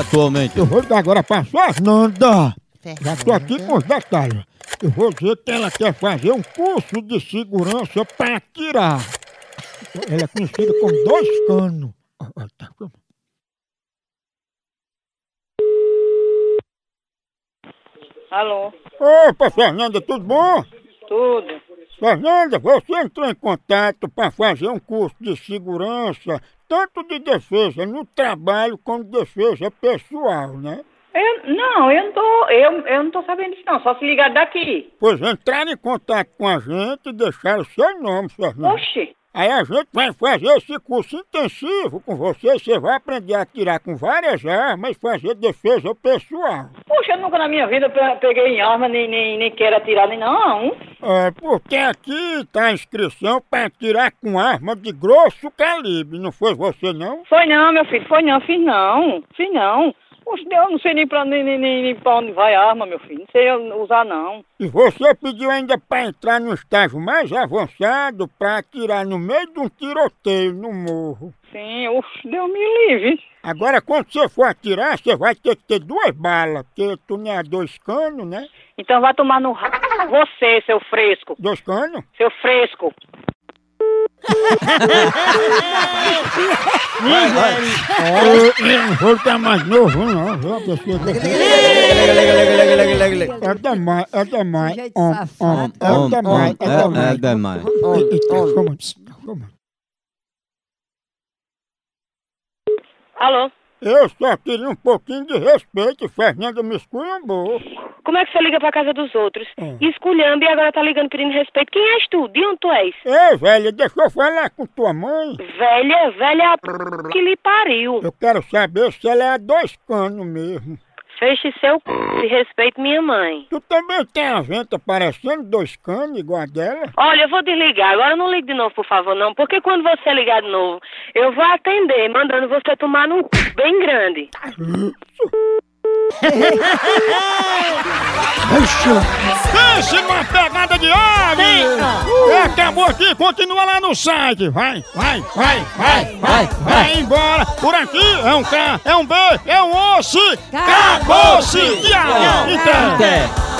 atualmente. Eu vou ligar agora pra Fernanda. Já tô aqui com os detalhes. Eu vou dizer que ela quer fazer um curso de segurança pra atirar. Ela é conhecida como dois canos. Tá. Alô, Opa, Fernanda, tudo bom? tudo. Fernanda, você entrou em contato para fazer um curso de segurança, tanto de defesa no trabalho como defesa pessoal, né? Eu, não, eu não tô, eu, eu não tô sabendo disso não, só se ligar daqui. Pois entraram em contato com a gente e deixaram o seu nome, Fernanda. Oxi, Aí a gente vai fazer esse curso intensivo com você, você vai aprender a atirar com várias armas e fazer defesa pessoal. puxa, eu nunca na minha vida pe- peguei em arma, nem, nem, nem quero atirar, nem não. É, porque aqui tá a inscrição para atirar com arma de grosso calibre, não foi você não? Foi não, meu filho, foi não, fiz não, fiz não. Puxa, eu não sei nem pra, nem, nem, nem, pra onde vai a arma, meu filho, não sei usar não. E você pediu ainda para entrar no estágio mais avançado para atirar no meio de um tiroteio no morro. Sim, uff, Deus me livre. Agora, quando você for atirar, você vai ter que ter duas balas, porque tu não é dois canos, né? Então vai tomar no ra... Você, seu fresco, Dois canos? seu fresco. Eu não vou ficar mais novo, não. viu? A pessoa que- É demais, é demais. Jeito Om, safado. om, É demais, é É, é demais. demais. Calma, calma. Alô, Eu só queria um pouquinho de respeito, Fernanda me esculhambou. Como é que você liga pra casa dos outros? Hum. Esculhamba e agora tá ligando pedindo respeito. Quem és tu? De onde tu és? Ei, velha, deixa eu falar com tua mãe. Velha, velha que lhe pariu. Eu quero saber se ela é a dois canos mesmo. Feche seu c... e respeite minha mãe. Tu também tem a venta parecendo dois canos, igual a dela? Olha, eu vou desligar. Agora não ligue de novo, por favor, não. Porque quando você ligar de novo, eu vou atender, mandando você tomar num c... bem grande. Pense numa pegada de ave! É, acabou aqui, continua lá no site. Vai, vai, vai, vai, vai, vai embora. Por aqui é um K, é um B, é um osso. Acabou-se! Tchau! Então. Até.